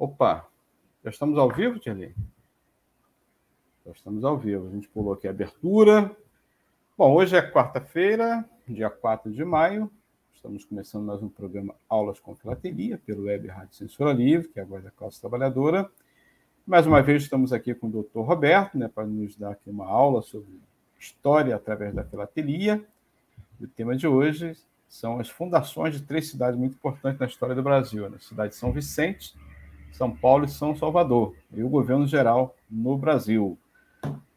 Opa, já estamos ao vivo, Tirley? Já estamos ao vivo. A gente pulou aqui a abertura. Bom, hoje é quarta-feira, dia 4 de maio. Estamos começando mais um programa Aulas com Filatelia, pelo Web Rádio Censura Livre, que é a voz da classe trabalhadora. Mais uma vez estamos aqui com o doutor Roberto, né, para nos dar aqui uma aula sobre história através da filatelia. o tema de hoje são as fundações de três cidades muito importantes na história do Brasil: né? a cidade de São Vicente, São Paulo e São Salvador, e o governo geral no Brasil.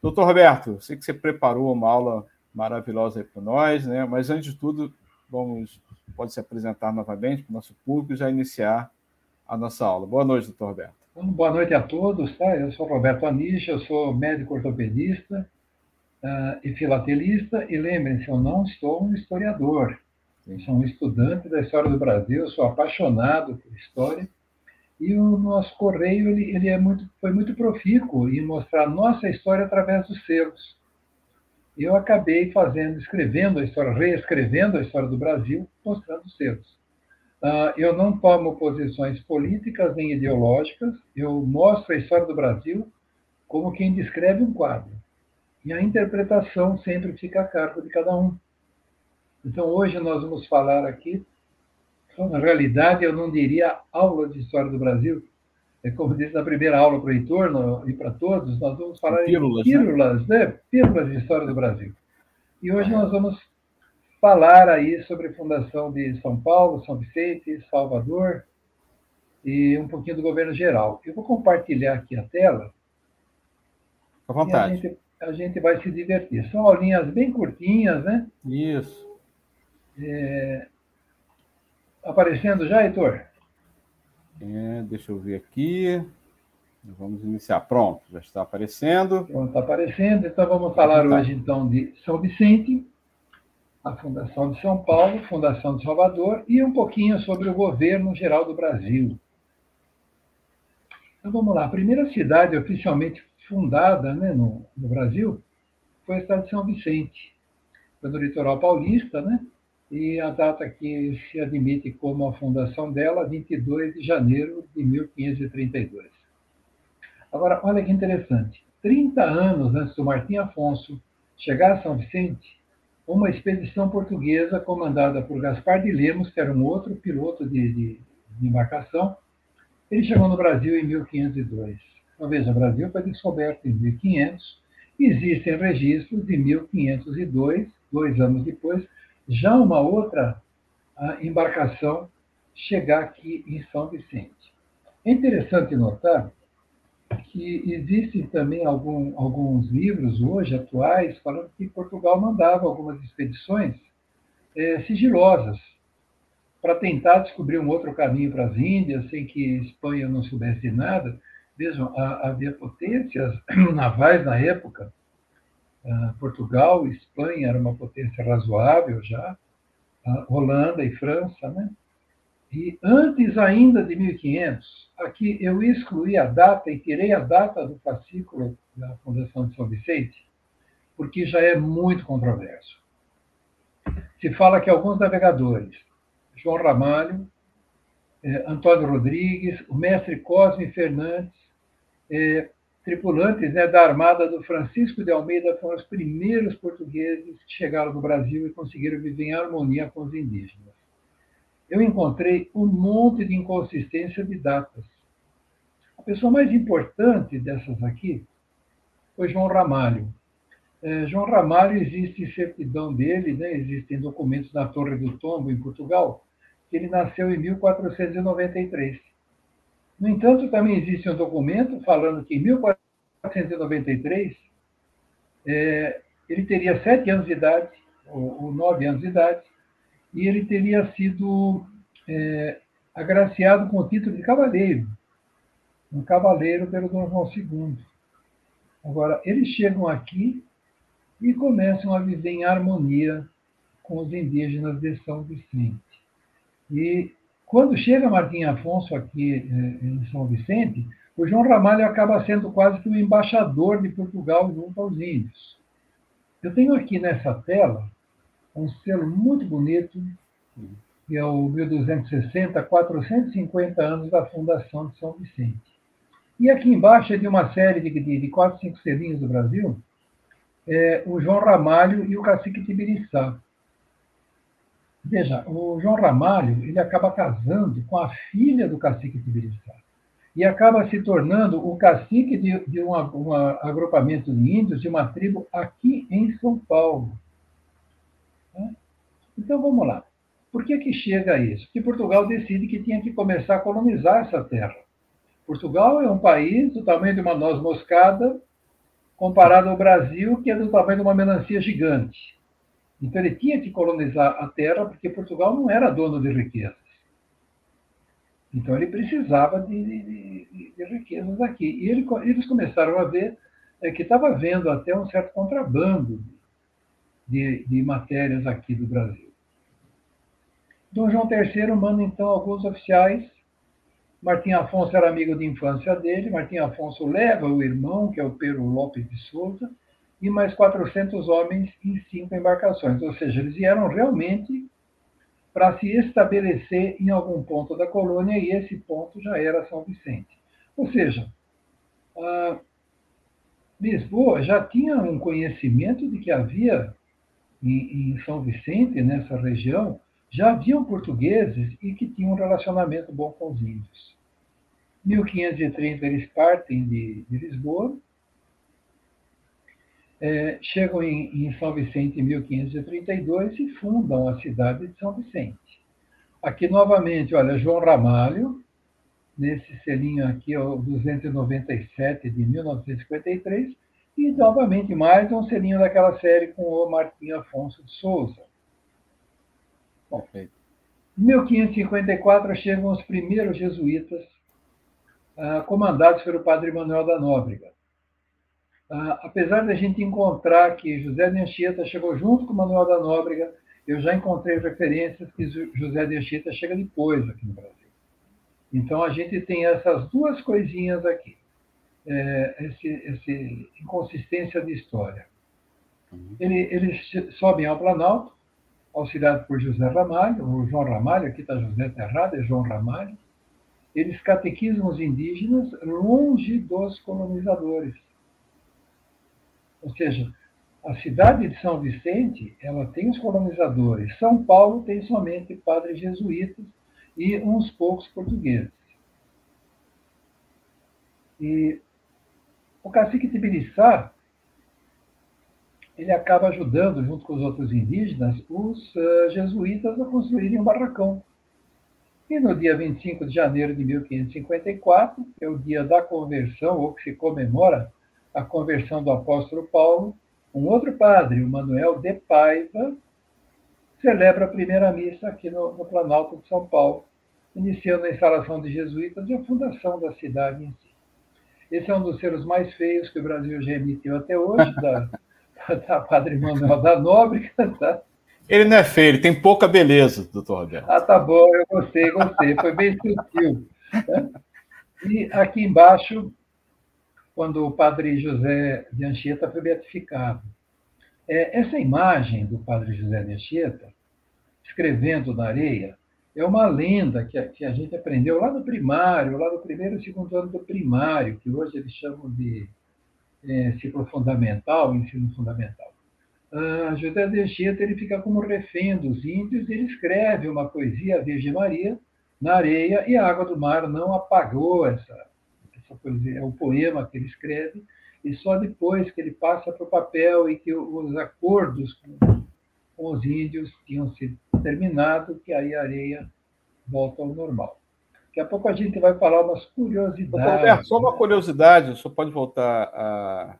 Doutor Roberto, sei que você preparou uma aula maravilhosa aí para nós, né? mas antes de tudo, vamos, pode se apresentar novamente para o nosso público e já iniciar a nossa aula. Boa noite, doutor Roberto. Boa noite a todos, tá? Eu sou Roberto Anicha, eu sou médico ortopedista uh, e filatelista, e lembrem-se, eu não sou um historiador, eu sou um estudante da história do Brasil, sou apaixonado por história, e o nosso correio ele, ele é muito, foi muito profícuo em mostrar nossa história através dos selos. Eu acabei fazendo, escrevendo a história, reescrevendo a história do Brasil, mostrando os selos. Uh, eu não tomo posições políticas nem ideológicas, eu mostro a história do Brasil como quem descreve um quadro. E a interpretação sempre fica a cargo de cada um. Então, hoje nós vamos falar aqui na realidade, eu não diria aula de história do Brasil. É como disse na primeira aula para o Heitor no, e para todos, nós vamos falar pílulas, em pílulas, né? né? Pílulas de história do Brasil. E hoje nós vamos falar aí sobre a fundação de São Paulo, São Vicente, Salvador e um pouquinho do governo geral. Eu vou compartilhar aqui a tela. À vontade. A gente, a gente, vai se divertir. São aulinhas bem curtinhas, né? Isso. É, Aparecendo já, Heitor? É, deixa eu ver aqui. Vamos iniciar. Pronto, já está aparecendo. Pronto, está aparecendo. Então vamos falar tá. hoje então de São Vicente, a Fundação de São Paulo, Fundação de Salvador e um pouquinho sobre o governo geral do Brasil. Então vamos lá. A primeira cidade oficialmente fundada né, no, no Brasil foi a cidade de São Vicente. Foi no litoral paulista, né? E a data que se admite como a fundação dela, 22 de janeiro de 1532. Agora, olha que interessante. 30 anos antes do Martim Afonso chegar a São Vicente, uma expedição portuguesa comandada por Gaspar de Lemos, que era um outro piloto de, de, de embarcação, ele chegou no Brasil em 1502. Então, veja, o Brasil foi descoberto em 1500, existem registros de 1502, dois anos depois, já uma outra embarcação chegar aqui em São Vicente. É interessante notar que existem também algum, alguns livros hoje atuais falando que Portugal mandava algumas expedições é, sigilosas para tentar descobrir um outro caminho para as Índias sem que Espanha não soubesse nada. Vejam, havia potências navais na época Portugal, Espanha era uma potência razoável já, uh, Holanda e França, né? E antes ainda de 1500, aqui eu excluí a data e tirei a data do fascículo da Fundação de São Vicente, porque já é muito controverso. Se fala que alguns navegadores, João Ramalho, eh, Antônio Rodrigues, o mestre Cosme Fernandes, eh, tripulantes né, da armada do Francisco de Almeida foram os primeiros portugueses que chegaram no Brasil e conseguiram viver em harmonia com os indígenas. Eu encontrei um monte de inconsistência de datas. A pessoa mais importante dessas aqui foi João Ramalho. É, João Ramalho existe certidão dele, né, existem documentos na Torre do Tombo, em Portugal, que ele nasceu em 1493. No entanto, também existe um documento falando que em 1493 é, ele teria sete anos de idade, ou, ou, nove anos de idade, e ele teria sido é, agraciado com o título de cavaleiro, um cavaleiro pelo Dom João II. Agora, eles chegam aqui e começam a viver em harmonia com os indígenas de São Vicente. E quando chega Martim Afonso aqui eh, em São Vicente, o João Ramalho acaba sendo quase que o embaixador de Portugal junto aos índios. Eu tenho aqui nessa tela um selo muito bonito que é o 1260, 450 anos da fundação de São Vicente. E aqui embaixo é de uma série de, de, de quatro, cinco selinhos do Brasil, é, o João Ramalho e o cacique Tibiriçá. Veja, o João Ramalho ele acaba casando com a filha do cacique Tibiriçá e acaba se tornando o cacique de, de um, um agrupamento de índios de uma tribo aqui em São Paulo. Né? Então vamos lá. Por que, que chega a isso? Que Portugal decide que tinha que começar a colonizar essa terra. Portugal é um país do tamanho de uma noz moscada, comparado ao Brasil, que é do tamanho de uma melancia gigante. Então ele tinha que colonizar a terra, porque Portugal não era dono de riquezas. Então ele precisava de, de, de riquezas aqui. E ele, eles começaram a ver é, que estava havendo até um certo contrabando de, de matérias aqui do Brasil. Dom João III manda então alguns oficiais. Martim Afonso era amigo de infância dele. Martim Afonso leva o irmão, que é o Pedro Lopes de Souza, e mais 400 homens em cinco embarcações. Ou seja, eles vieram realmente para se estabelecer em algum ponto da colônia, e esse ponto já era São Vicente. Ou seja, Lisboa já tinha um conhecimento de que havia em, São Vicente, nessa região, já haviam portugueses e que tinham um relacionamento bom com os índios. Em 1530 eles partem de, de Lisboa, é, chegam em, em, São Vicente em 1532 e fundam a cidade de São Vicente. Aqui novamente, olha, João Ramalho, nesse selinho aqui, o 297 de 1953, e novamente mais um selinho daquela série com o Martim Afonso de Souza. Bom, em 1554 chegam os primeiros jesuítas, ah, comandados pelo padre Manuel da Nóbrega. Ah, apesar da gente encontrar que José de Anchieta chegou junto com Manuel da Nóbrega, eu já encontrei referências que José de Anchieta chega depois aqui no Brasil. Então a gente tem essas duas coisinhas aqui, é, esse, esse inconsistência de história. Ele, eles sobem ao Planalto, auxiliado por José Ramalho, o João Ramalho, aqui está José Terrado, é João Ramalho. Eles catequizam os indígenas longe dos colonizadores. Ou seja, a cidade de São Vicente, ela tem os colonizadores. São Paulo tem somente padres jesuítas e uns poucos portugueses. E o cacique Tibiriçá, ele acaba ajudando, junto com os outros indígenas, os uh, jesuítas a construírem um barracão. E no dia 25 de janeiro de 1554, que é o dia da conversão, ou que se comemora a conversão do apóstolo Paulo, um outro padre, o Manuel de Paiva, celebra a primeira missa aqui no, no Planalto de São Paulo, iniciando a instalação de jesuítas e a fundação da cidade em si. Esse é um dos selos mais feios que o Brasil já emitiu até hoje, da, da Padre Manuel da Nóbrega. Tá? Ele não é feio, ele tem pouca beleza, doutor Roberto. Ah, tá bom, eu gostei, gostei. Foi bem sutil. Né? E aqui embaixo quando o padre José de Anchieta foi beatificado. É, essa imagem do padre José de Anchieta, escrevendo na areia, é uma lenda que a, que a gente aprendeu lá no primário, lá no primeiro e segundo ano do primário, que hoje eles chamam de é, ciclo fundamental, ensino fundamental. Ah, José de Anchieta ele fica como refém dos índios ele escreve uma poesia à Virgem Maria na areia e a água do mar não apagou essa, essa poesia, é um poema que ele escreve, e só depois que ele passa para o papel e que os acordos com, com os índios tinham sido terminados, que aí a areia volta ao normal. Daqui a pouco a gente vai falar umas curiosidades. Roberto, só uma curiosidade, só pode voltar à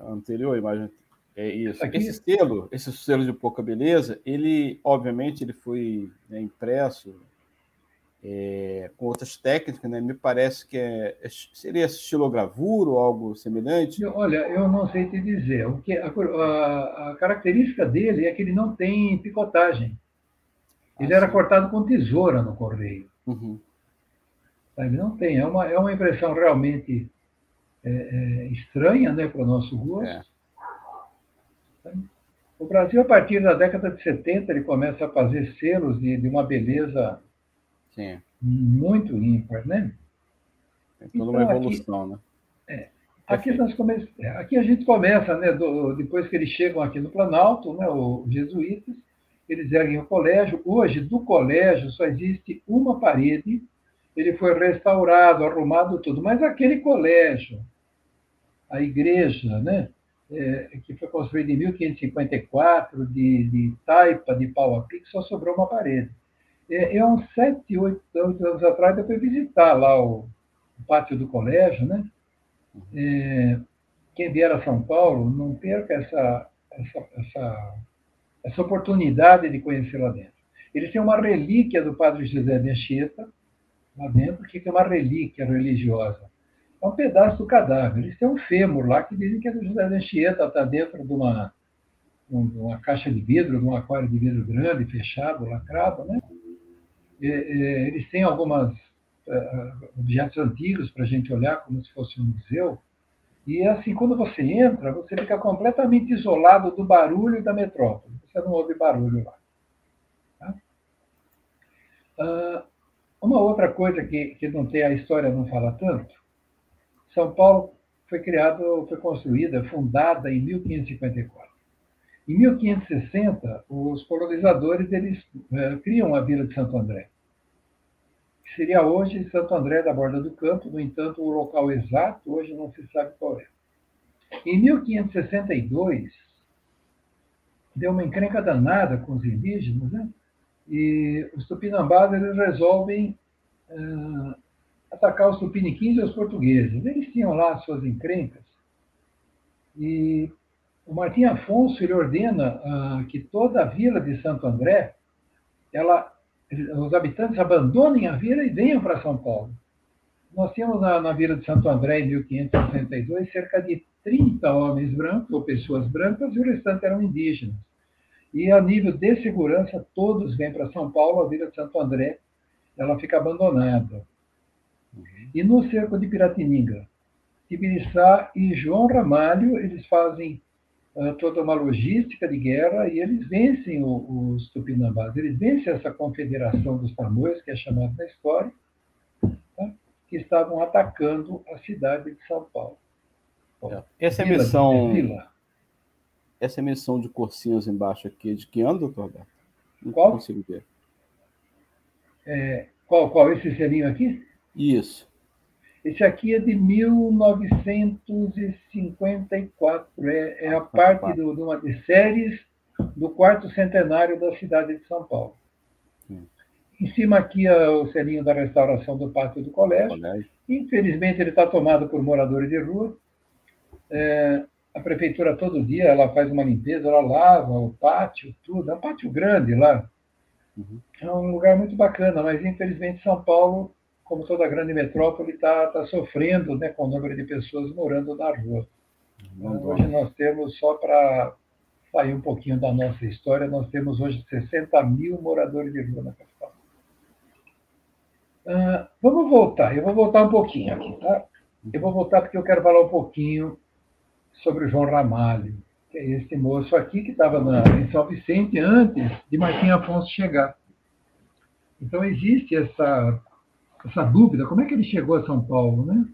anterior imagem. É isso. Aqui... Esse selo, esse selo de pouca beleza, ele, obviamente, ele foi né, impresso é, com outras técnicas, né? Me parece que é, é seria estilogravura ou algo semelhante. Olha, eu não sei te dizer. O que a, a, a característica dele é que ele não tem picotagem. Ele ah, era sim. cortado com tesoura no correio. Uhum. Ele não tem. É uma, é uma impressão realmente é, é, estranha, né, para o nosso gosto. É. O Brasil, a partir da década de 70, ele começa a fazer selos de, de uma beleza Sim. muito ímpar, né? É toda então, uma evolução, aqui, né? É, aqui, nós come... Aqui a gente começa, né, do, depois que eles chegam aqui no Planalto, né, os jesuítas, eles erguem o colégio. Hoje, do colégio, só existe uma parede, ele foi restaurado, arrumado tudo, mas aquele colégio, a igreja, né, é, que foi construída em 1554, de, de taipa, de pau a pique, só sobrou uma parede. É, é uns sete, oito, anos atrás, eu fui visitar lá o, o pátio do colégio, né? É, quem vier a São Paulo, não perca essa, essa, essa, essa oportunidade de conhecer lá dentro. Eles têm uma relíquia do padre José de Anchieta, lá dentro, que é uma relíquia religiosa é um pedaço do cadáver. Eles têm um fêmur lá que dizem que é do José de Anchieta, está dentro de uma, de uma caixa de vidro, de um aquário de vidro grande, fechado, lacrado, né? E, e, eles têm alguns uh, objetos antigos para a gente olhar como se fosse um museu. E assim, quando você entra, você fica completamente isolado do barulho da metrópole. Você não ouve barulho lá. Tá? Uh, uma outra coisa que, que não tem a história não fala tanto são Paulo foi criado, foi construída, fundada em 1554. Em 1560, os colonizadores eles é, criam a Vila de Santo André, que seria hoje Santo André da Borda do Campo. No entanto, o local exato hoje não se sabe qual é. Em 1562, deu uma encrenca danada com os indígenas, né? E os tupinambás eles resolvem uh, atacar os tupiniquins e os portugueses. Eles tinham lá suas encrencas. E o Martim Afonso ele ordena ah, que toda a vila de Santo André, ela, os habitantes abandonem a vila e venham para São Paulo. Nós tínhamos na, na vila de Santo André, em 1562, cerca de 30 homens brancos, ou pessoas brancas, e o restante eram indígenas. E a nível de segurança, todos vêm para São Paulo, a vila de Santo André, ela fica abandonada. E no cerco de Piratininga, Tibiriçá e João Ramalho, eles fazem toda uma logística de guerra e eles vencem o, os tupinambás, eles vencem essa confederação dos tamoios, que é chamada na história, tá? que estavam atacando a cidade de São Paulo. Bom, essa é missão... Vila. Essa missão de cursinhos embaixo aqui, de que ano, doutor Alberto? Não qual? consigo ver. É, qual, qual? Esse selinho aqui? Isso. Esse aqui é de 1954. É, é a parte do, de uma de séries do quarto centenário da cidade de São Paulo. Hum. Em cima aqui é o selinho da restauração do pátio do colégio. colégio. Infelizmente ele está tomado por moradores de rua. É, a prefeitura todo dia ela faz uma limpeza, ela lava o pátio, tudo. É um pátio grande lá. Uhum. É um lugar muito bacana, mas infelizmente São Paulo como toda grande metrópole, está tá sofrendo né, com o número de pessoas morando na rua. Então, hoje nós temos, só para sair um pouquinho da nossa história, nós temos hoje 60 mil moradores de rua na capital. Uh, vamos voltar, eu vou voltar um pouquinho aqui, tá? Eu vou voltar porque eu quero falar um pouquinho sobre o João Ramalho, que é esse moço aqui que estava em São Vicente antes de Martim Afonso chegar. Então existe essa essa dúvida, como é que ele chegou a São Paulo, né?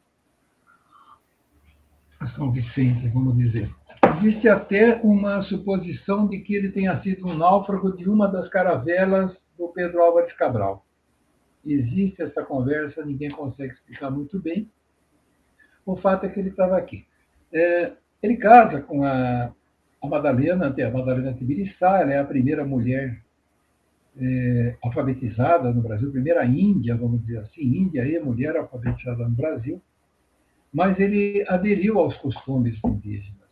A São Vicente, vamos dizer. Existe até uma suposição de que ele tenha sido um náufrago de uma das caravelas do Pedro Álvares Cabral. Existe essa conversa, ninguém consegue explicar muito bem. O fato é que ele estava aqui. É, ele casa com a, a Madalena, a Madalena Tibiriçá, ela é a primeira mulher é, alfabetizada no Brasil, primeira Índia, vamos dizer assim, Índia e mulher alfabetizada no Brasil, mas ele aderiu aos costumes indígenas.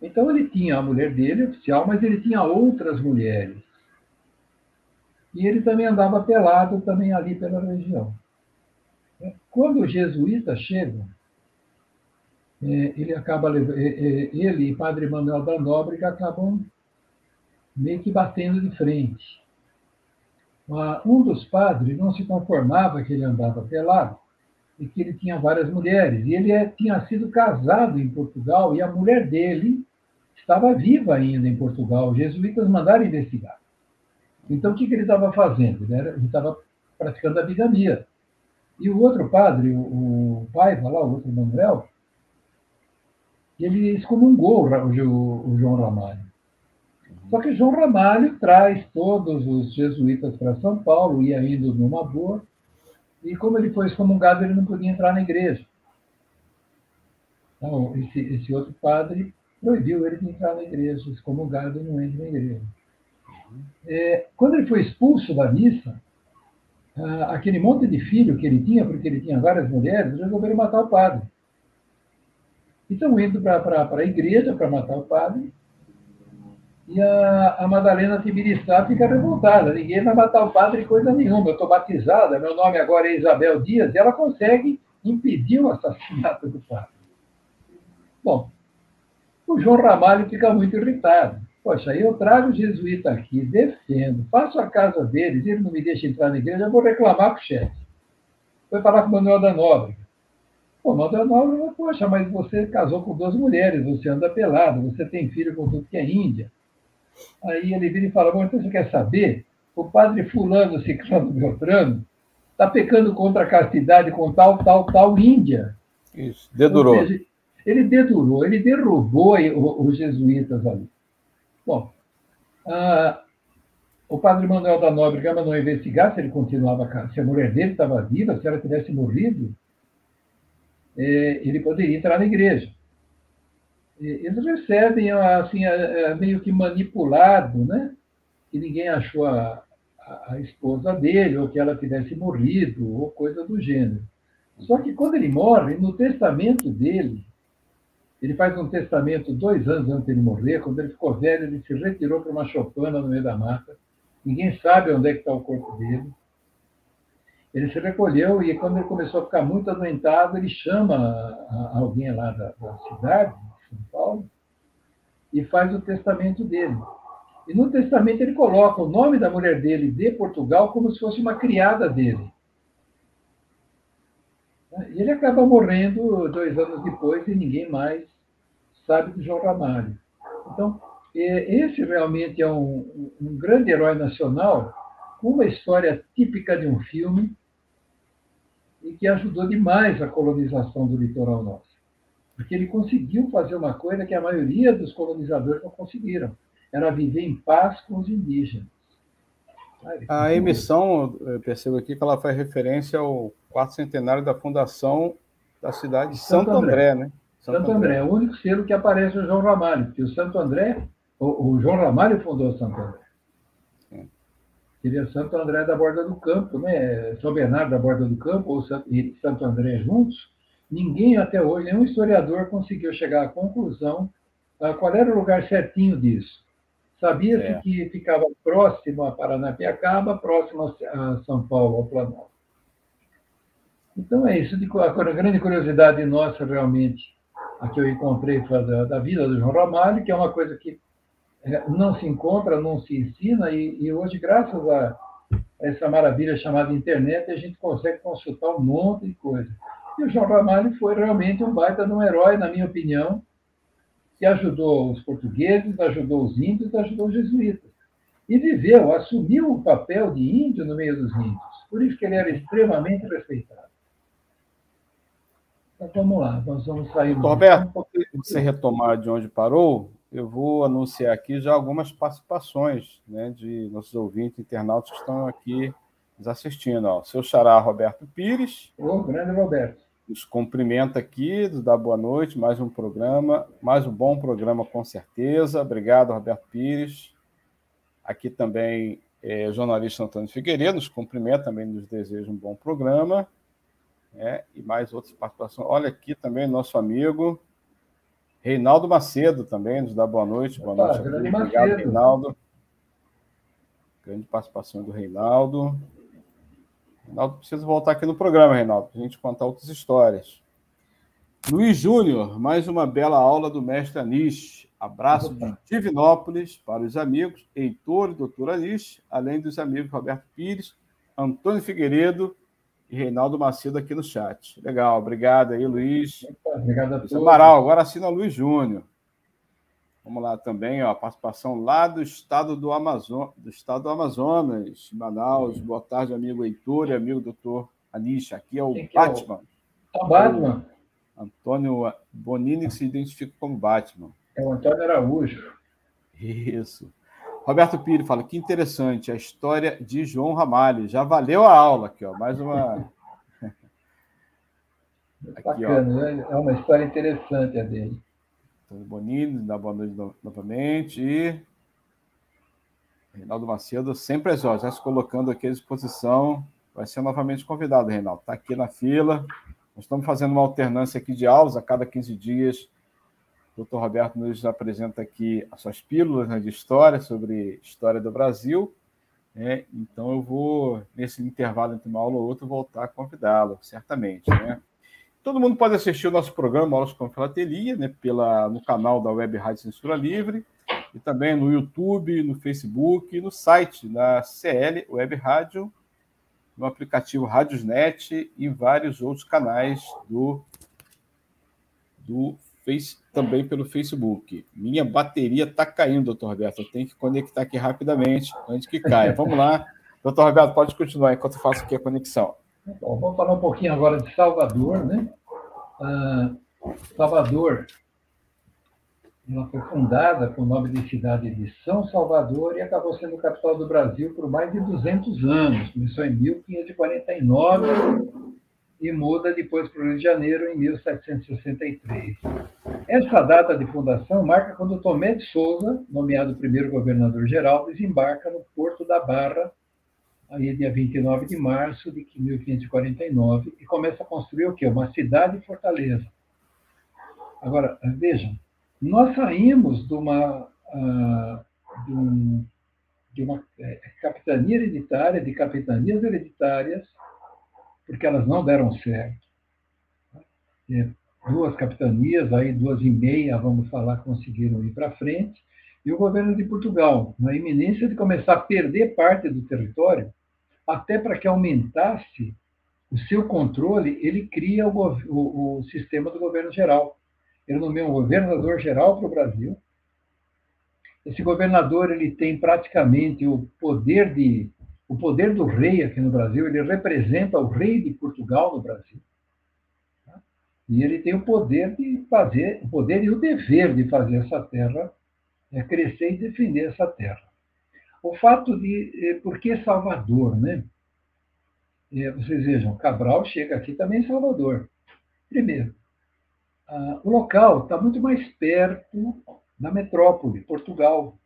Então ele tinha a mulher dele oficial, mas ele tinha outras mulheres. E ele também andava pelado também ali pela região. Quando os jesuítas chegam, é, ele acaba é, ele e Padre Manuel da Nóbrega acabam meio que batendo de frente. Um dos padres não se conformava que ele andava pelado e que ele tinha várias mulheres. E ele é, tinha sido casado em Portugal e a mulher dele estava viva ainda em Portugal. Os jesuítas mandaram investigar. Então, o que, ele estava fazendo? Ele estava praticando a bigamia. E o outro padre, o, Paiva, lá, o outro Manuel, ele excomungou o João Ramalho. Só que João Ramalho traz todos os jesuítas para São Paulo, ia indo numa boa, e como ele foi excomungado, ele não podia entrar na igreja. Então, esse, esse outro padre proibiu ele de entrar na igreja, excomungado não entra na igreja. É, quando ele foi expulso da missa, ah, aquele monte de filho que ele tinha, porque ele tinha várias mulheres, resolveram matar o padre. Então, indo para a igreja para matar o padre, e a, a Madalena Tibiriçá fica revoltada. Ninguém vai matar o padre coisa nenhuma. Eu estou batizada, meu nome agora é Isabel Dias, e ela consegue impedir o assassinato do padre. Bom, o João Ramalho fica muito irritado. Poxa, eu trago o jesuíta aqui, defendo, faço a casa deles, ele não me deixa entrar na igreja, eu vou reclamar com o chefe. Foi falar com o Manuel da Nóbrega. Pô, Manuel da Nóbrega, poxa, mas você casou com duas mulheres, você anda pelado, você tem filho com tudo que é Índia. Aí ele vira e fala: Bom, então você quer saber? O padre Fulano, Ciclano, Beltrano, está pecando contra a castidade com tal, tal, tal Índia. Isso, dedurou. Seja, ele dedurou, ele derrubou os jesuítas ali. Bom, ah, o padre Manuel da Nóbrega mandou investigar se ele continuava, se a mulher dele estava viva, se ela tivesse morrido, é, ele poderia entrar na igreja eles recebem assim meio que manipulado, né? Que ninguém achou a, a, esposa dele ou que ela tivesse morrido ou coisa do gênero. Só que quando ele morre, no testamento dele, ele faz um testamento dois anos antes de morrer. Quando ele ficou velho, ele se retirou para uma chopana no meio da mata. Ninguém sabe onde é que está o corpo dele. Ele se recolheu e quando ele começou a ficar muito adoentado, ele chama alguém lá da, da cidade Paulo, e faz o testamento dele. E no testamento ele coloca o nome da mulher dele de Portugal como se fosse uma criada dele. E ele acaba morrendo dois anos depois e ninguém mais sabe do João Ramalho. Então, esse realmente é um, um grande herói nacional, com uma história típica de um filme e que ajudou demais a colonização do litoral nosso porque ele conseguiu fazer uma coisa que a maioria dos colonizadores não conseguiram, era viver em paz com os indígenas. A emissão, eu percebo aqui que ela faz referência ao quarto centenário da fundação da cidade de Santo, Santo André, André, né? Santo, Santo André. é o único selo que aparece o João Ramalho, porque o Santo André, o, o João Ramalho fundou Santo André. Seria Santo André da Borda do Campo, né? São Bernardo da Borda do Campo ou Santo André juntos, Ninguém até hoje, nenhum historiador conseguiu chegar à conclusão uh, qual era o lugar certinho disso. Sabia-se é. que ficava próximo a Paranapiacaba, próximo a São Paulo, ao Planalto. Então é isso. A grande curiosidade nossa, realmente, a que eu encontrei foi da, da vida do João Ramalho, que é uma coisa que é, não se encontra, não se ensina, e, e hoje, graças a essa maravilha chamada internet, a gente consegue consultar um monte de coisa. E o João Ramalho foi realmente um baita de um herói, na minha opinião, que ajudou os portugueses, ajudou os índios, ajudou os jesuítas. E viveu, assumiu o papel de índio no meio dos índios. Por isso que ele era extremamente respeitado. Então vamos lá, nós vamos sair. Roberto, você retomar de onde parou, eu vou anunciar aqui já algumas participações né, de nossos ouvintes, internautas que estão aqui nos assistindo. Ó. Seu xará Roberto Pires. Ô, grande Roberto. Nos cumprimenta aqui, nos dá boa noite, mais um programa, mais um bom programa com certeza. Obrigado, Roberto Pires. Aqui também é, o jornalista Antônio Figueiredo nos cumprimenta, também nos deseja um bom programa. É, e mais outras participações. Olha aqui também nosso amigo Reinaldo Macedo também nos dá boa noite. Boa noite. Obrigado, Macedo. Reinaldo. Grande participação do Reinaldo. Reinaldo precisa voltar aqui no programa, Reinaldo, para a gente contar outras histórias. Luiz Júnior, mais uma bela aula do mestre Anish. Abraço de Divinópolis para os amigos Heitor e doutor Anish, além dos amigos Roberto Pires, Antônio Figueiredo e Reinaldo Macedo aqui no chat. Legal, obrigado aí, Luiz. Obrigado a todos. Amaral, agora assina Luiz Júnior. Vamos lá também, ó, participação lá do estado do, Amazon, do estado do Amazonas, Manaus. Boa tarde, amigo Heitor e amigo doutor Anisha. Aqui é o que Batman. É o... o Batman. Antônio Bonini que se identifica como Batman. É o Antônio Araújo. Isso. Roberto Pires fala que interessante a história de João Ramalho. Já valeu a aula aqui, ó. Mais uma. aqui, Bacana, ó. Né? é uma história interessante a dele. Antônio Bonini, da boa noite novamente. E Reinaldo Macedo, sempre às horas, já se colocando aqui à disposição. Vai ser novamente convidado, Reinaldo. Está aqui na fila. Nós estamos fazendo uma alternância aqui de aulas a cada 15 dias o Dr. Roberto nos apresenta aqui as suas pílulas né, de história sobre história do Brasil. Né? Então, eu vou, nesse intervalo entre uma aula ou outra, voltar a convidá-lo, certamente. Né? Todo mundo pode assistir o nosso programa Aulas com Filatelia né, pela, no canal da Web Rádio Censura Livre e também no YouTube, no Facebook, no site da CL Web Rádio, no aplicativo Radiosnet e vários outros canais do, do face, também pelo Facebook. Minha bateria está caindo, doutor Roberto. Eu tenho que conectar aqui rapidamente antes que caia. Vamos lá. Doutor Roberto, pode continuar enquanto eu faço aqui a conexão. Bom, vamos falar um pouquinho agora de Salvador, né? Ah, Salvador, ela foi fundada com o nome de cidade de São Salvador e acabou sendo capital do Brasil por mais de 200 anos. Começou em 1549 e muda depois para o Rio de Janeiro em 1763. Essa data de fundação marca quando Tomé de Souza, nomeado primeiro governador-geral, desembarca no Porto da Barra, aí dia 29 de março de 1549, e começa a construir o quê? Uma cidade e fortaleza. Agora, vejam, nós saímos de uma, uh, de, um, de uma é, capitania hereditária, de capitanias hereditárias, porque elas não deram certo. É, duas capitanias, aí duas e meia, vamos falar, conseguiram ir para frente, e o governo de Portugal, na iminência de começar a perder parte do território, até para que aumentasse o seu controle, ele cria o, o, o sistema do governo geral. Ele nomeia um governador geral para o Brasil. Esse governador ele tem praticamente o poder de o poder do rei aqui no Brasil, ele representa o rei de Portugal no Brasil. Tá? E ele tem o poder de fazer, o poder e o dever de fazer essa terra é, crescer e defender essa terra. O fato de. É, por que Salvador, né? É, vocês vejam, Cabral chega aqui também em Salvador. Primeiro, o local está muito mais perto da metrópole, Portugal.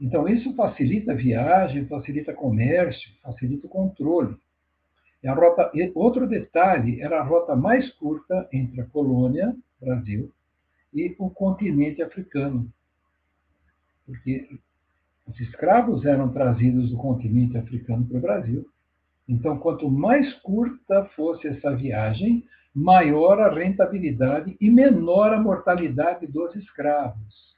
Então, isso facilita a viagem, facilita comércio, facilita o controle. E a rota, outro detalhe, era a rota mais curta entre a colônia, Brasil, e o continente africano. Porque os escravos eram trazidos do continente africano para o Brasil. Então, quanto mais curta fosse essa viagem, maior a rentabilidade e menor a mortalidade dos escravos.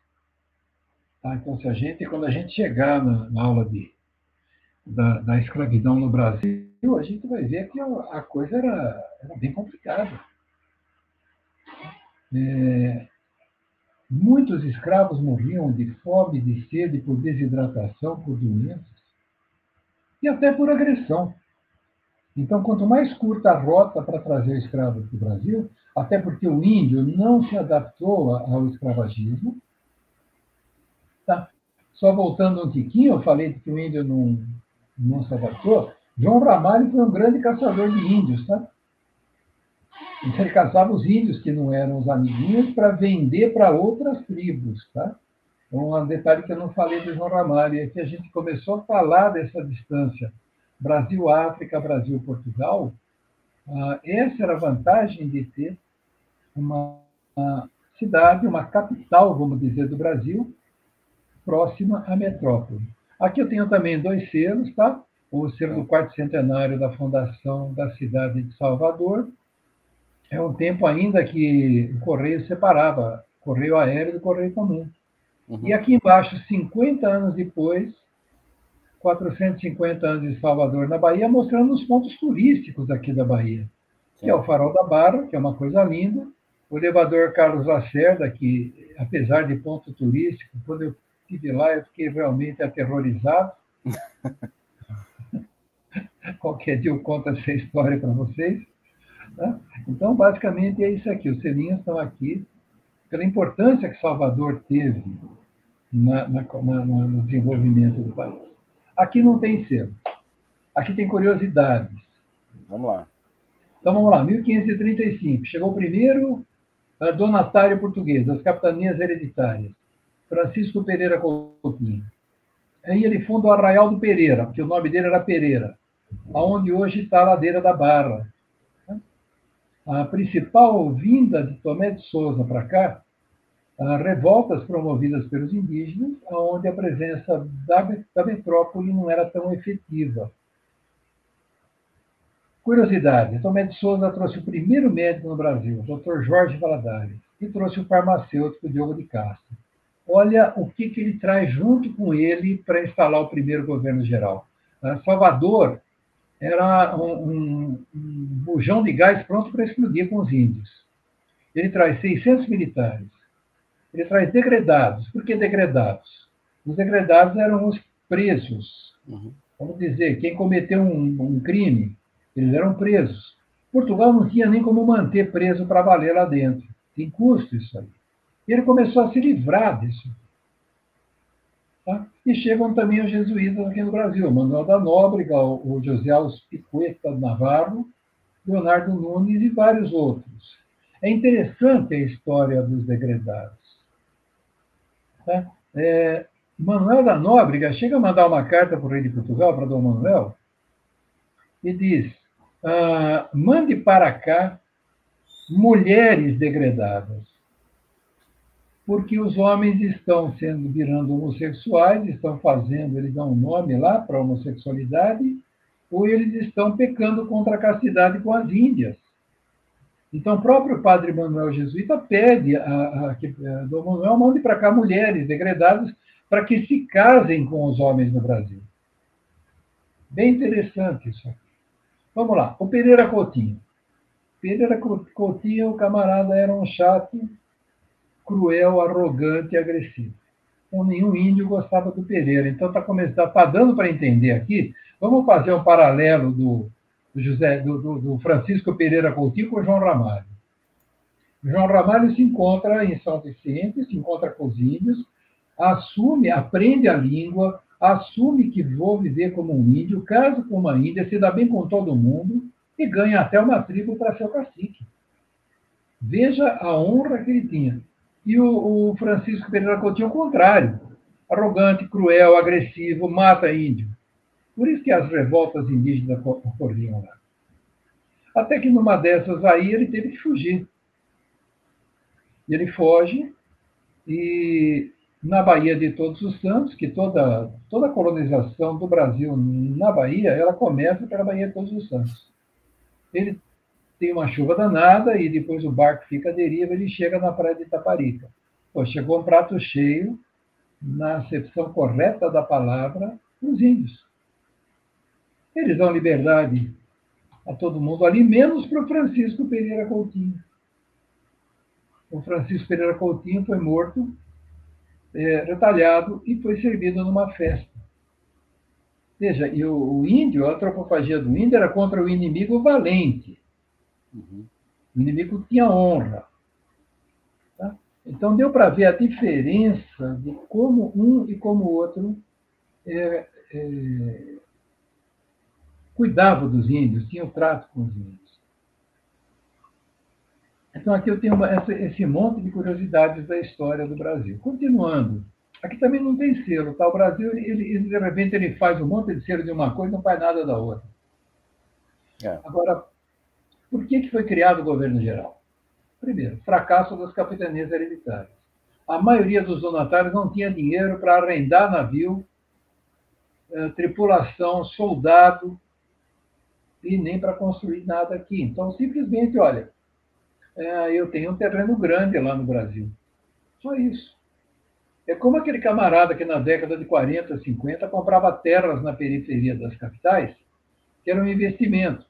Tá? Então, se a gente, quando a gente chegar na, na aula de, da, da, escravidão no Brasil, a gente vai ver que a, coisa era, era, bem complicada. É, muitos escravos morriam de fome, de sede, por desidratação, por doenças e até por agressão. Então, quanto mais curta a rota para trazer o escravo para o Brasil, até porque o índio não se adaptou ao escravagismo, Tá? Só voltando um tiquinho, eu falei que o índio não, não se adaptou. João Ramalho foi um grande caçador de índios, tá? Então, ele caçava os índios que não eram os amiguinhos para vender para outras tribos, tá? Então, um detalhe que eu não falei do João Ramalho é que a gente começou a falar dessa distância Brasil-África, Brasil-Portugal. Ah, essa era a vantagem de ter uma, uma cidade, uma capital, vamos dizer, do Brasil, próxima à metrópole. Aqui eu tenho também dois selos, tá? O selo do quarto centenário da fundação da cidade de Salvador. É um tempo ainda que o correio separava correio aéreo do correio comum. Uhum. E aqui embaixo, 50 anos depois, 450 anos de Salvador, na Bahia, mostrando os pontos turísticos aqui da Bahia. Que é o Farol da Barra, que é uma coisa linda, o elevador Carlos Lacerda, que, apesar de ponto turístico, quando eu estive lá, eu fiquei realmente aterrorizado. Qualquer dia eu conto essa história para vocês. Né? Então, basicamente, é isso aqui. Os selinhos estão aqui pela importância que Salvador teve na, na, na, no desenvolvimento do país. Aqui não tem selo. Aqui tem curiosidades. Vamos lá. Então vamos lá, 1535. Chegou o primeiro uh, donatário português, das capitanias hereditárias, Francisco Pereira Coutinho. Aí ele funda o Arraial do Pereira, porque o nome dele era Pereira, aonde hoje está a Ladeira da Barra. A principal vinda de Tomé de Souza para cá, revoltas promovidas pelos indígenas, onde a presença da, da metrópole não era tão efetiva. Curiosidade: Tomé de Souza trouxe o primeiro médico no Brasil, o Dr. Jorge Valadares, e trouxe o farmacêutico Diogo de Castro. Olha o que, que ele traz junto com ele para instalar o primeiro governo geral. Salvador era um, um, um bujão de gás pronto para explodir com os índios. Ele traz 600 militares. Ele traz degredados. Por que degredados? Os degredados eram os presos. Uhum. Vamos dizer, quem cometeu um, um crime eles eram presos. Portugal não tinha nem como manter preso para valer lá dentro. Tem custo isso aí. E ele começou a se livrar disso. Tá? E chegam também os jesuítas aqui no Brasil, Manuel da Nóbrega, o José Alves Picueta Navarro, Leonardo Nunes e vários outros. É interessante a história dos degredados. Tá? É, Manuel da Nóbrega chega a mandar uma carta para o rei de Portugal, para Dom Manuel, e diz: ah, mande para cá mulheres degradadas, porque os homens estão sendo virando homossexuais, estão fazendo, eles dão um nome lá para a homossexualidade, ou eles estão pecando contra a castidade com as índias. Então, o próprio padre Manuel Jesuíta pede a, a, a Dom Manuel mande para cá mulheres degradadas para que se casem com os homens no Brasil. Bem interessante isso aqui. Vamos lá. O Pereira Coutinho. Pereira Coutinho, o camarada era um chato, cruel, arrogante e agressivo. Então, nenhum índio gostava do Pereira. Então, está tá, tá dando para entender aqui. Vamos fazer um paralelo do, do José, do, do, do, Francisco Pereira Coutinho com o João Ramalho. O João Ramalho se encontra em São Vicente, se encontra com os índios, assume, aprende a língua, assume que vou viver como um índio, caso com uma índia, se dá bem com todo mundo e ganha até uma tribo para seu cacique. Veja a honra que ele tinha. E o, o Francisco Pereira Coutinho, o contrário. Arrogante, cruel, agressivo, mata índio. Por isso que as revoltas indígenas ocorriam lá. Até que numa dessas aí ele teve que fugir. E ele foge e na Baía de Todos os Santos, que toda, toda a colonização do Brasil na Bahia, ela começa pela Baía de Todos os Santos. Ele tem uma chuva danada e depois o barco fica à deriva, ele chega na praia de Itaparica. Pô, chegou um prato cheio, na acepção correta da palavra, os índios. Eles dão liberdade a todo mundo ali, menos para o Francisco Pereira Coutinho. O Francisco Pereira Coutinho foi morto é, retalhado e foi servido numa festa. Veja, e o, o, índio, a antropofagia do índio era contra o inimigo valente. Uhum. O inimigo tinha honra. Tá? Então deu para ver a diferença de como um e como o outro é, é, cuidavam dos índios, tinham trato com os índios. Então, aqui eu tenho uma, essa, esse monte de curiosidades da história do Brasil. Continuando, aqui também não tem selo, tá? O Brasil, ele, ele, de repente, ele faz um monte de selo de uma coisa e não faz nada da outra. É. Agora, por que, que foi criado o governo geral? Primeiro, fracasso das capitanias hereditárias. A maioria dos donatários não tinha dinheiro para arrendar navio, eh, tripulação, soldado, e nem para construir nada aqui. Então, simplesmente, olha, é, eu tenho um terreno grande lá no Brasil. Só isso. É como aquele camarada que na década de 40, 50 comprava terras na periferia das capitais, que era um investimento.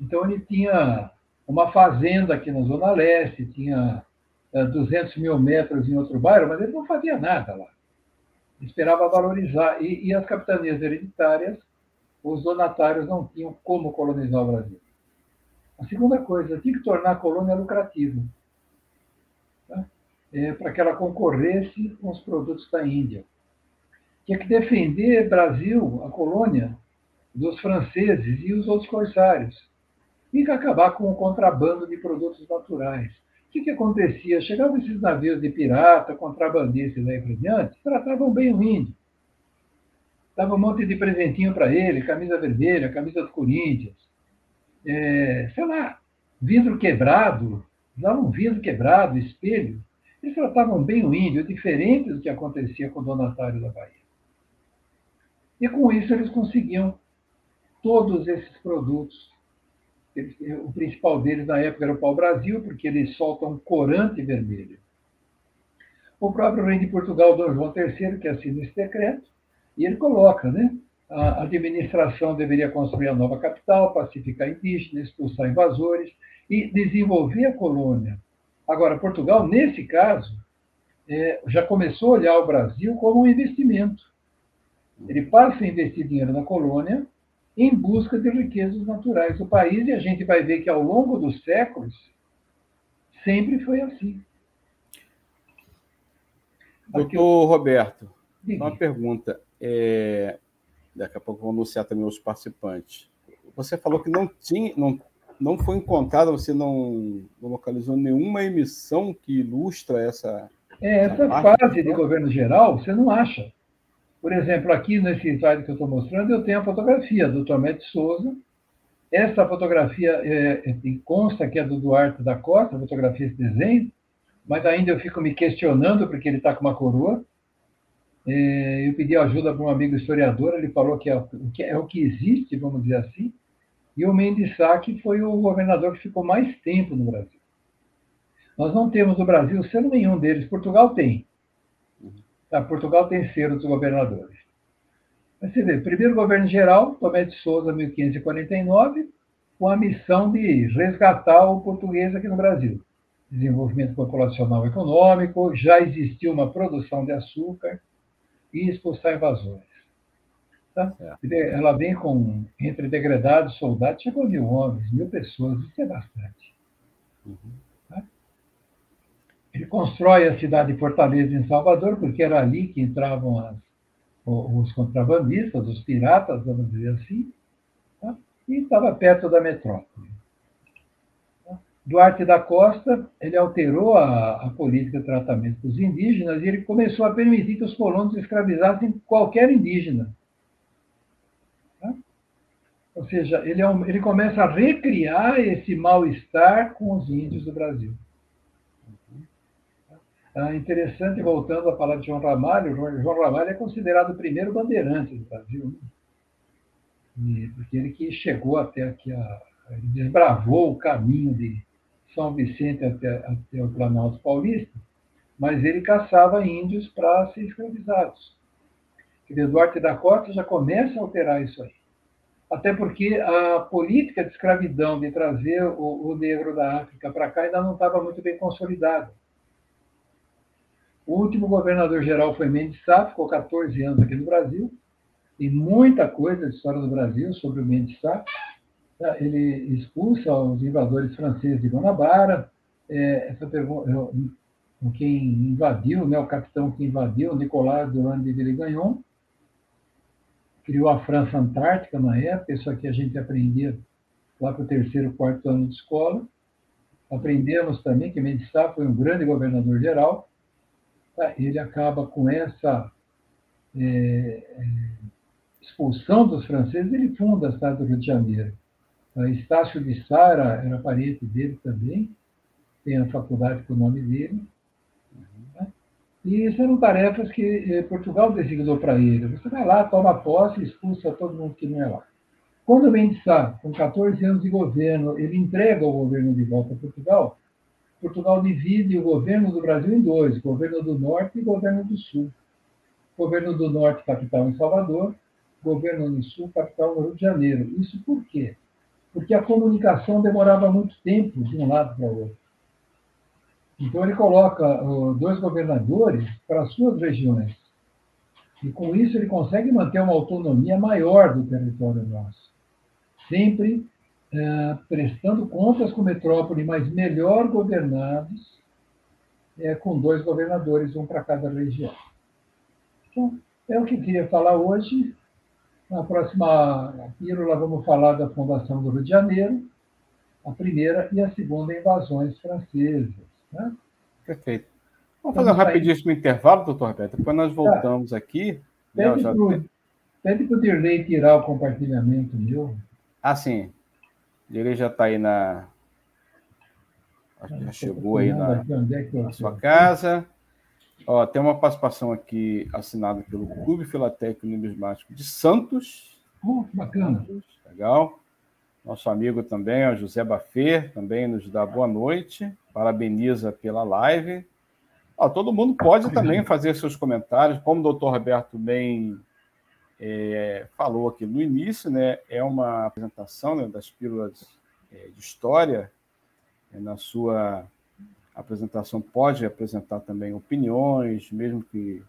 Então ele tinha uma fazenda aqui na Zona Leste, tinha 200 mil metros em outro bairro, mas ele não fazia nada lá. Esperava valorizar. E, e as capitanias hereditárias, os donatários não tinham como colonizar o Brasil. A segunda coisa, tinha que tornar a colônia lucrativa, tá? é, para que ela concorresse com os produtos da Índia. Tinha que defender Brasil, a colônia, dos franceses e os outros corsários. E acabar com o contrabando de produtos naturais. O que, que acontecia? Chegavam esses navios de pirata, contrabandistas e por diante, tratavam bem o índio. Dava um monte de presentinho para ele, camisa vermelha, camisa do Corinthians, é, sei lá, vidro quebrado, um vidro quebrado, espelho. Eles tratavam bem o índio, diferente do que acontecia com o donatário da Bahia. E com isso eles conseguiam todos esses produtos. O principal deles na época era o pau-brasil, porque eles soltam corante vermelho. O próprio rei de Portugal, Dom João III, que assina esse decreto, e ele coloca, né? A administração deveria construir a nova capital, pacificar indígenas, expulsar invasores e desenvolver a colônia. Agora, Portugal, nesse caso, é, já começou a olhar o Brasil como um investimento. Ele passa a investir dinheiro na colônia em busca de riquezas naturais do país, e a gente vai ver que ao longo dos séculos sempre foi assim. Doutor Roberto, uma pergunta. É, daqui a pouco vou anunciar também os participantes. Você falou que não tinha, não, não foi encontrada, você não, não localizou nenhuma emissão que ilustra essa. É, essa fase de governo geral, você não acha. Por exemplo, aqui nesse slide que eu estou mostrando, eu tenho a fotografia do Tomé de Souza. Essa fotografia é, é, consta que é do Duarte da Costa, fotografia esse desenho, mas ainda eu fico me questionando porque ele está com uma coroa. É, eu pedi ajuda para um amigo historiador, ele falou que é, que é o que existe, vamos dizer assim, e o Mendes Sack foi o governador que ficou mais tempo no Brasil. Nós não temos no Brasil selo nenhum deles, Portugal tem, Tá, Portugal tem selo dos governadores. Mas você vê, primeiro governo geral, Tomé de Souza, 1549, com a missão de resgatar o português aqui no Brasil. Desenvolvimento populacional econômico, já existiu uma produção de açúcar e expulsar invasores. Tá? É. Ela vem com, entre degredados, soldados, chegou mil homens, mil pessoas, isso é bastante. Uhum. Ele constrói a cidade de Fortaleza em Salvador, porque era ali que entravam as, os contrabandistas, os piratas, vamos dizer assim, tá? e estava perto da metrópole. Duarte da Costa, ele alterou a, a, política de tratamento dos indígenas e ele começou a permitir que os colonos escravizassem qualquer indígena. Tá? Ou seja, ele, é um, ele começa a recriar esse mal-estar com os índios do Brasil. Ah, interessante, voltando a falar de João Ramalho, João Ramalho é considerado o primeiro bandeirante do Brasil, né? porque ele que chegou até aqui, a, ele desbravou o caminho de São Vicente até, até o Planalto Paulista, mas ele caçava índios para ser escravizados. O Eduardo da Costa já começa a alterar isso aí. Até porque a política de escravidão, de trazer o, o negro da África para cá, ainda não estava muito bem consolidada. O último governador-geral foi Mendes Sá, ficou 14 anos aqui no Brasil. Tem muita coisa de história do Brasil sobre o Mendes Sá. Tá? Ele expulsa os invasores franceses de Guanabara. É, essa pergunta, quem invadiu, né, o capitão que invadiu, Nicolas Durand de Villegagnon, criou a França Antártica na época, isso aqui a gente aprendia lá para o terceiro, quarto ano de escola. Aprendemos também que Mendes Sá foi um grande governador geral? Ele acaba com essa é, é, expulsão dos franceses, ele funda a cidade do Rio de Janeiro. A Estácio de Sara era parente dele também, tem a faculdade com o nome dele. Né? E isso eram tarefas que eh, Portugal designou para ele. Você vai lá, toma posse expulsa todo mundo que não é lá. Quando Mendes Sá, com 14 anos de governo, ele entrega o governo de volta a Portugal, Portugal divide o governo do Brasil em dois: governo do Norte e governo do Sul. Governo do Norte, capital em Salvador, governo do Sul, capital no Rio de Janeiro. Isso por quê? porque a comunicação demorava muito tempo de um lado para o outro. Então, ele coloca dois governadores para suas regiões. E com isso, ele consegue manter uma autonomia maior do território nosso. Sempre é, prestando contas com metrópole, mas melhor governados, é, com dois governadores, um para cada região. Então, é o que eu queria falar hoje. Na próxima pílula, vamos falar da fundação do Rio de Janeiro, a primeira e a segunda invasões francesas. Né? Perfeito. Vamos fazer um rapidíssimo aí. intervalo, doutor Roberto. Depois nós voltamos tá. aqui. Pede para o Dirley tirar o compartilhamento meu. Ah, sim. Dirley já está aí na. Acho que já chegou aí na, é na sua casa. Ó, tem uma participação aqui assinada pelo Clube Filatécnico Numismático de Santos. Oh, bacana. Legal. Nosso amigo também, o José Bafê, também nos dá boa noite. Parabeniza pela live. Ó, todo mundo pode também fazer seus comentários, como o doutor Roberto bem é, falou aqui no início, né? É uma apresentação né, das pílulas é, de história. É, na sua apresentação pode apresentar também opiniões, mesmo que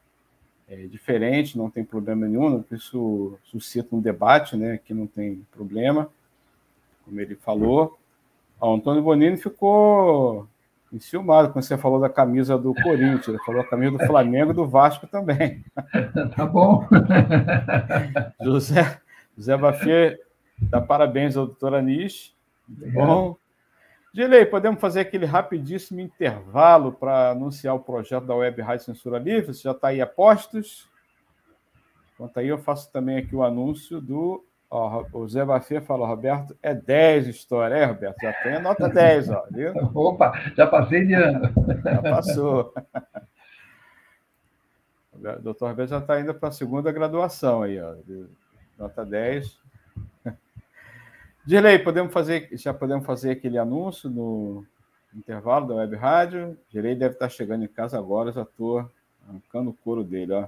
é, diferentes, não tem problema nenhum, isso suscita um debate, né? Que não tem problema, como ele falou. O Antônio Bonini ficou enciumado quando você falou da camisa do Corinthians, ele falou a camisa do Flamengo e do Vasco também. Tá bom. José, José Bafê dá parabéns ao doutor Anis. Bom. Dilei, podemos fazer aquele rapidíssimo intervalo para anunciar o projeto da Web Rádio Censura Livre? Você já está aí a postos? Enquanto aí eu faço também aqui o anúncio do Ó, o Zé Bafia falou, Roberto, é 10 história, é, Roberto? Já tem a nota 10, ó, viu? Opa, já passei de ano. Já passou. O doutor Roberto já está indo para a segunda graduação aí, ó. Nota 10. Dirley, podemos fazer, já podemos fazer aquele anúncio no intervalo da Web Rádio. Dirley deve estar chegando em casa agora, já estou arrancando o couro dele, ó.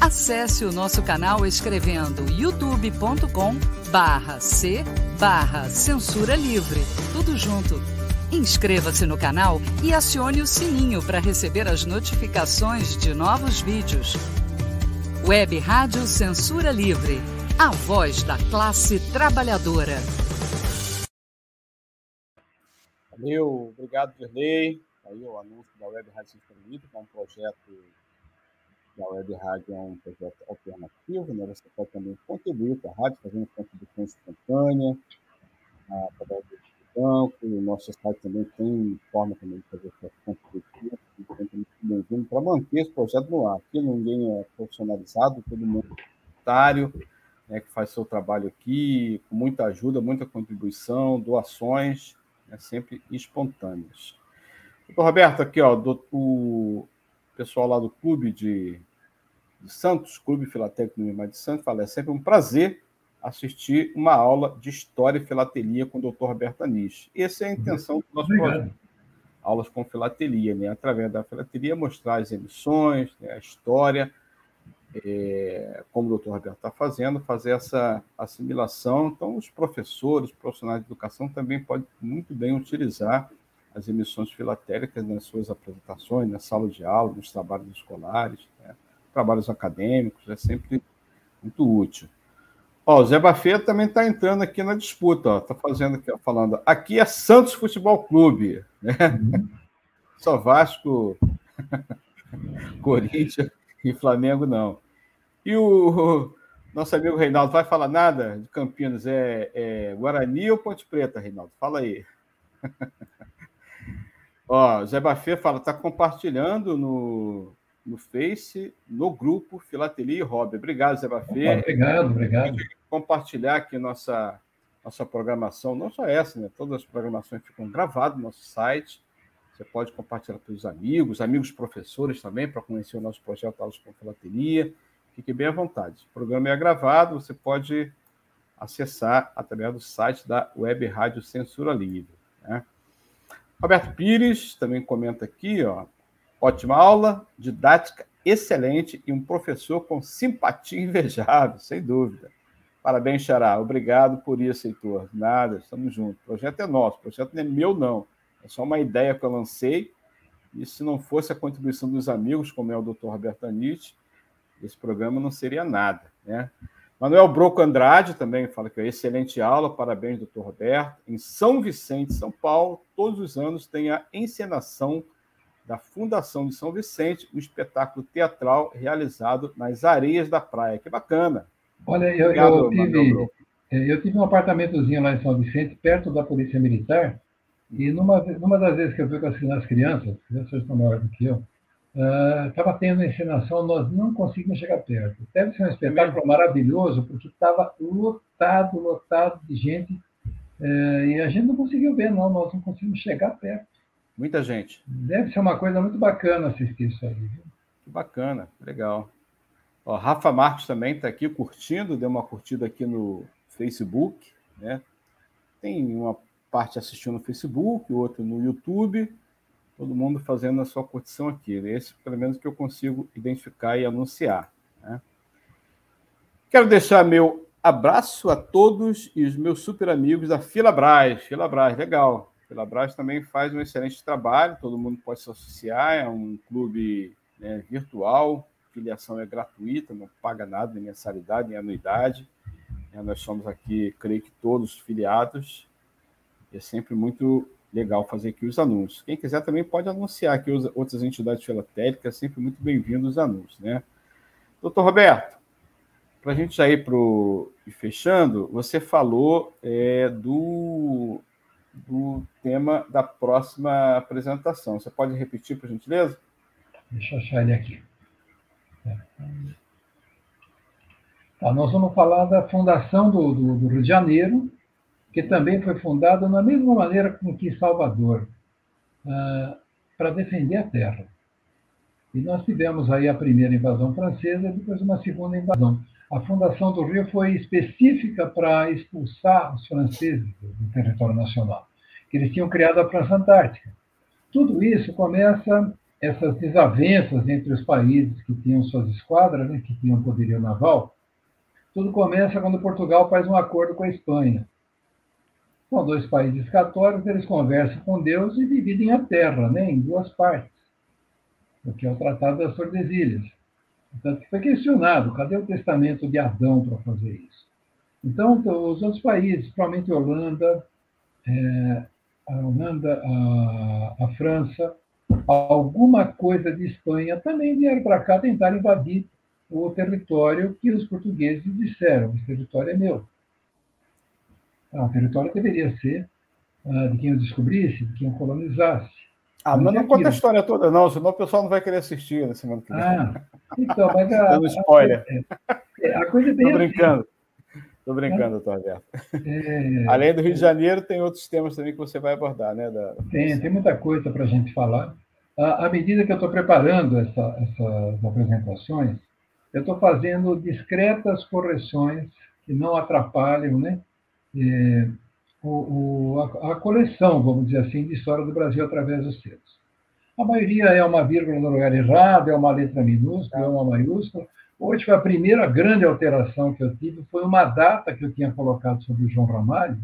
Acesse o nosso canal escrevendo youtube.com barra C barra Censura Livre. Tudo junto. Inscreva-se no canal e acione o sininho para receber as notificações de novos vídeos. Web Rádio Censura Livre. A voz da classe trabalhadora. Valeu, obrigado, Dirley. Aí o anúncio da Web Rádio Censura Livre, que é um projeto a Web Rádio é um projeto alternativo, né? você pode também contribuir com a rádio, fazendo contribuição espontânea, através do banco, o nosso site também tem forma também de fazer essa contribuição, tem muito bem-vindo para manter esse projeto no ar. Aqui ninguém é profissionalizado, todo mundo é voluntário, né, que faz seu trabalho aqui, com muita ajuda, muita contribuição, doações, né, sempre espontâneas. Doutor Roberto, aqui, ó, do, o pessoal lá do Clube de, de Santos, Clube Filatélico Nunemar de Santos, fala, é sempre um prazer assistir uma aula de História e Filatelia com o doutor Roberto Anish. Essa é a intenção do nosso Obrigado. projeto aulas com filatelia, né? através da filatelia mostrar as emissões, né? a história, é, como o doutor Roberto está fazendo, fazer essa assimilação. Então, os professores, os profissionais de educação também podem muito bem utilizar as emissões filatélicas nas suas apresentações, na sala de aula, nos trabalhos escolares, né? trabalhos acadêmicos, é sempre muito útil. Ó, o Zé Bafê também está entrando aqui na disputa, está fazendo aqui, ó, falando. Aqui é Santos Futebol Clube, né? Uhum. Só Vasco, Corinthians e Flamengo não. E o nosso amigo Reinaldo vai falar nada de Campinas? É, é Guarani ou Ponte Preta, Reinaldo? Fala aí. Ó, Zé Bafê fala, está compartilhando no, no Face, no grupo Filatelia e Hobby. Obrigado, Zé Bafê. Obrigado, obrigado compartilhar aqui nossa, nossa programação, não só essa, né? Todas as programações ficam gravadas no nosso site. Você pode compartilhar com os amigos, amigos professores também, para conhecer o nosso projeto Aulas com Filateria. Fique bem à vontade. O programa é gravado, você pode acessar através do site da Web Rádio Censura Livre. Né? Roberto Pires também comenta aqui, ó, ótima aula, didática excelente e um professor com simpatia invejável, sem dúvida. Parabéns, Xará. Obrigado por isso, Heitor. Nada, estamos juntos. O projeto é nosso, o projeto não é meu, não. É só uma ideia que eu lancei. E se não fosse a contribuição dos amigos, como é o Dr. Roberto Anitti, esse programa não seria nada. Né? Manuel Broco Andrade também fala que é excelente aula, parabéns, doutor Roberto. Em São Vicente, São Paulo, todos os anos tem a encenação da Fundação de São Vicente, um espetáculo teatral realizado nas areias da praia. Que bacana! Olha, eu, eu, tive, é, eu tive um apartamentozinho lá em São Vicente, perto da Polícia Militar, e numa, numa das vezes que eu fui com as crianças, as crianças estão maiores do que eu, estava uh, tendo encenação, nós não conseguimos chegar perto. Deve ser um espetáculo é maravilhoso, porque estava lotado, lotado de gente, uh, e a gente não conseguiu ver, não, nós não conseguimos chegar perto. Muita gente. Deve ser uma coisa muito bacana assistir isso aí. Viu? Que bacana, legal. Ó, Rafa Marques também está aqui curtindo, deu uma curtida aqui no Facebook, né? Tem uma parte assistindo no Facebook, outra no YouTube, todo mundo fazendo a sua curtição aqui. Esse, pelo menos, que eu consigo identificar e anunciar. Né? Quero deixar meu abraço a todos e os meus super amigos da Fila Braz. Fila Braz, legal. Fila Braz também faz um excelente trabalho, todo mundo pode se associar, é um clube né, virtual, filiação é gratuita, não paga nada, nem mensalidade, nem anuidade. É, nós somos aqui, creio que todos filiados. É sempre muito legal fazer aqui os anúncios. Quem quiser também pode anunciar aqui as outras entidades filatélicas, é sempre muito bem-vindo os anúncios, né? Doutor Roberto, para a gente já ir fechando, você falou é, do, do tema da próxima apresentação. Você pode repetir, por gentileza? Deixa eu achar ele aqui. Tá, nós vamos falar da fundação do, do, do, Rio de Janeiro, que também foi fundada da mesma maneira com que Salvador, uh, para defender a terra. E nós tivemos aí a primeira invasão francesa depois uma segunda invasão. A fundação do Rio foi específica para expulsar os franceses do território nacional, que eles tinham criado a França Antártica. Tudo isso começa essas desavenças entre os países que tinham suas esquadras, né, que tinham poderio naval, tudo começa quando Portugal faz um acordo com a Espanha. São dois países católicos, eles conversam com Deus e dividem a terra né, em duas partes, o que é o Tratado das Tordesilhas. Portanto, foi questionado, cadê o testamento de Adão para fazer isso? Então, os outros países, provavelmente a Holanda, é, a Holanda, a, a França, alguma coisa de Espanha também vieram para cá tentar invadir o território que os portugueses disseram: esse território é meu. Ah, o território deveria ser ah, de quem o descobrisse, de quem o colonizasse. Ah, mas não conta a história toda, não, senão o pessoal não vai querer assistir na semana que vem. Ah, então, mas a. Dando spoiler. A, é, a coisa é bem. Tô brincando. Estou brincando, doutor Alberto. É... Além do Rio de Janeiro, tem outros temas também que você vai abordar, né? Da... Tem, tem muita coisa para a gente falar. À, medida que eu estou preparando essa, essas apresentações, eu estou fazendo discretas correções que não atrapalham né, é, o, o, a, a, coleção, vamos dizer assim, de história do Brasil através dos selos. A maioria é uma vírgula no lugar errado, é uma letra minúscula, é uma maiúscula, Hoje foi a primeira grande alteração que eu tive, foi uma data que eu tinha colocado sobre o João Ramalho,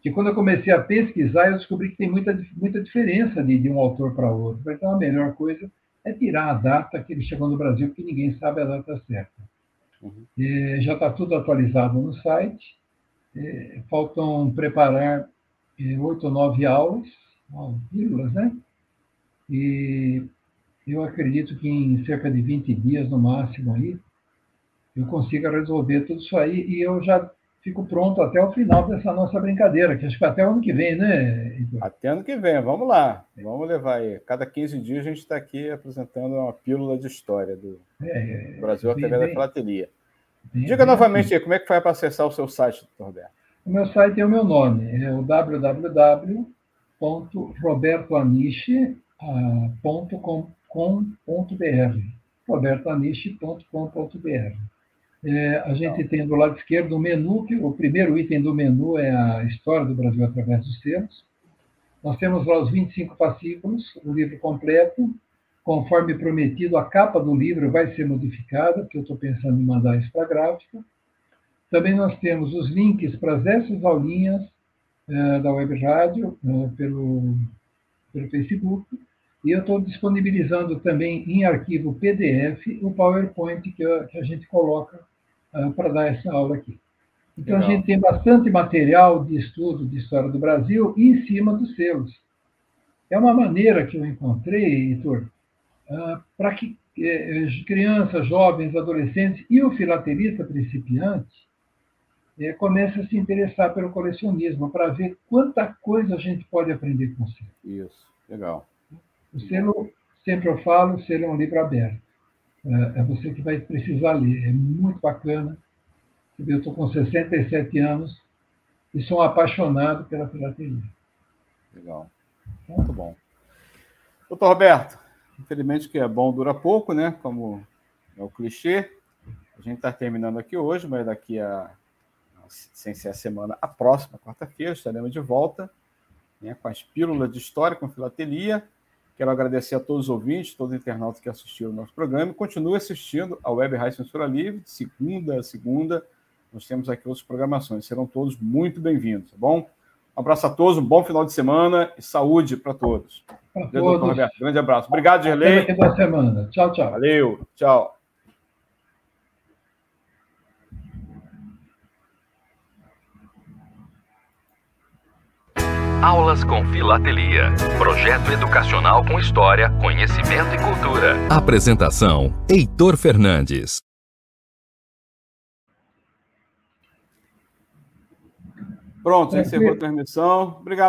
que quando eu comecei a pesquisar, eu descobri que tem muita, muita diferença de, de um autor para outro. Então, a melhor coisa é tirar a data que ele chegou no Brasil, porque ninguém sabe a data certa. Uhum. já está tudo atualizado no site. Faltam preparar oito ou nove aulas, vírgulas, né? E eu acredito que em cerca de 20 dias, no máximo, aí, eu consiga resolver tudo isso aí e eu já fico pronto até o final dessa nossa brincadeira, que acho que até o ano que vem, né? Até ano que vem, vamos lá. Vamos levar aí. Cada 15 dias a gente está aqui apresentando uma pílula de história do, é, do Brasil bem, através bem, da filatelia. Diga novamente como é que foi para acessar o seu site, doutor Roberto? O meu site é o meu nome, é o www.robertoaniche.com.br robertoaniche.com.br é, a gente tem do lado esquerdo o menu, que o primeiro item do menu é a história do Brasil através dos termos. Nós temos lá os 25 fascículos, o livro completo. Conforme prometido, a capa do livro vai ser modificada, porque eu estou pensando em mandar isso para a gráfica. Também nós temos os links para essas aulinhas é, da Web Rádio é, pelo, pelo Facebook. E eu estou disponibilizando também em arquivo PDF o PowerPoint que, a, que a gente coloca uh, para dar essa aula aqui. Então, Legal. a gente tem bastante material de estudo de história do Brasil em cima dos selos. É uma maneira que eu encontrei, Heitor, uh, para que eh, crianças, jovens, adolescentes e o filatelista principiante eh, comecem a se interessar pelo colecionismo, para ver quanta coisa a gente pode aprender com o selo. Isso, legal. O selo, sempre eu falo, o selo é um livro aberto. É, é você que vai precisar ler. É muito bacana. Eu estou com 67 anos e sou apaixonado pela filatelia. Legal. Muito bom. Doutor Roberto, infelizmente que é bom dura pouco, né? Como é o clichê. A gente está terminando aqui hoje, mas daqui a, sem ser a semana, a próxima quarta-feira, estaremos de volta né, com as pílulas de história com filatelia. Quero agradecer a todos os ouvintes, todos os internautas que assistiram ao nosso programa. Continue assistindo a Web Rádio Censura Livre, de segunda a segunda. Nós temos aqui outras programações. Serão todos muito bem-vindos, tá bom? Um abraço a todos, um bom final de semana e saúde para todos. Para todos. Roberto. Grande abraço. Obrigado, Gerlei. Até da semana. Tchau, tchau. Valeu. Tchau. Aulas com Filatelia. Projeto educacional com história, conhecimento e cultura. Apresentação: Heitor Fernandes. Pronto, encerrou a transmissão. Obrigado.